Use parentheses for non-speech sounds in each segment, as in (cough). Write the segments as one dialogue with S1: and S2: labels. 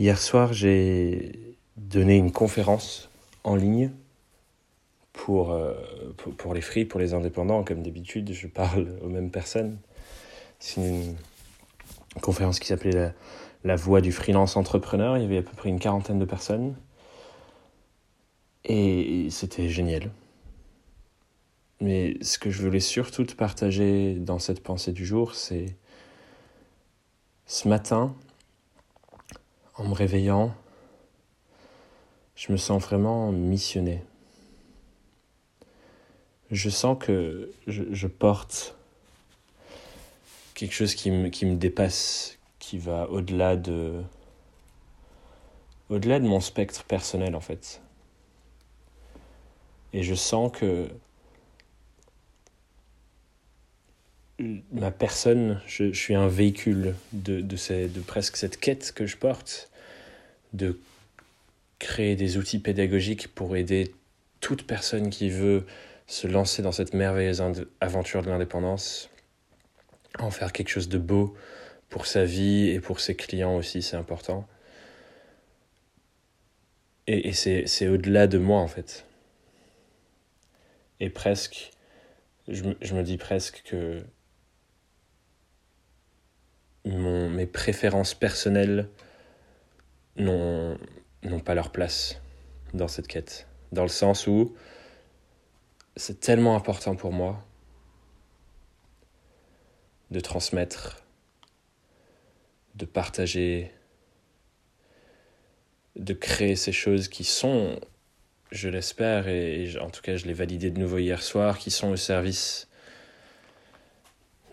S1: Hier soir, j'ai donné une conférence en ligne pour, euh, pour, les free, pour les indépendants. Comme d'habitude, je parle aux mêmes personnes. C'est une conférence qui s'appelait la, la voix du freelance entrepreneur. Il y avait à peu près une quarantaine de personnes. Et c'était génial. Mais ce que je voulais surtout te partager dans cette pensée du jour, c'est ce matin, en me réveillant, je me sens vraiment missionné. Je sens que je, porte quelque chose qui me, qui dépasse, qui va au-delà de mon spectre personnel en fait. Et je sens que ma personne, je, suis un véhicule de presque cette quête que je porte, de créer des outils pédagogiques pour aider toute personne qui veut se lancer dans cette merveilleuse aventure de l'indépendance, en faire quelque chose de beau pour sa vie et pour ses clients aussi, c'est important. Et, et c'est au-delà de moi en fait. Et presque, je, je me dis presque que mon, mes préférences personnelles n'ont pas leur place dans cette quête. Dans le sens où c'est tellement important pour moi de transmettre, de partager, de créer ces choses qui sont, je l'espère, et en tout cas je l'ai validé de nouveau hier soir, qui sont au service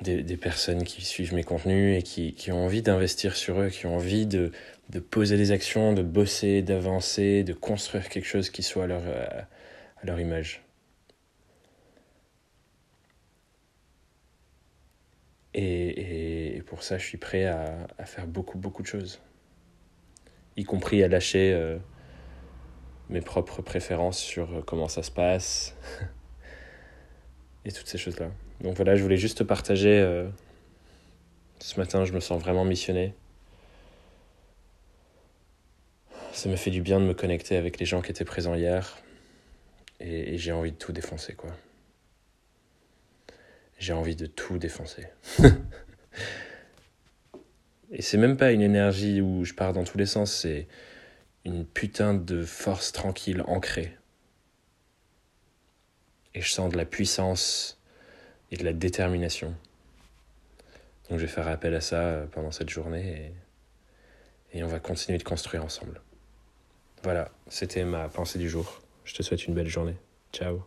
S1: des, des, personnes qui suivent mes contenus et qui, qui ont envie d'investir sur eux, qui ont envie de, de poser des actions, de bosser, d'avancer, de construire quelque chose qui soit à leur, à leur image. Et, et, pour ça, je suis prêt à, à, faire beaucoup, beaucoup de choses. Y compris à lâcher euh, mes propres préférences sur comment ça se passe (laughs) et toutes ces choses-là. Donc voilà, je voulais juste partager. Euh, ce matin, je me sens vraiment missionné. Ça me fait du bien de me connecter avec les gens qui étaient présents hier. Et, et j'ai envie de tout défoncer, quoi. J'ai envie de tout défoncer. (laughs) et c'est même pas une énergie où je pars dans tous les sens, c'est une putain de force tranquille ancrée. Et je sens de la puissance et de la détermination. Donc je vais faire appel à ça euh, pendant cette journée et, et on va continuer de construire ensemble. Voilà, c'était ma pensée du jour. Je te souhaite une belle journée. Ciao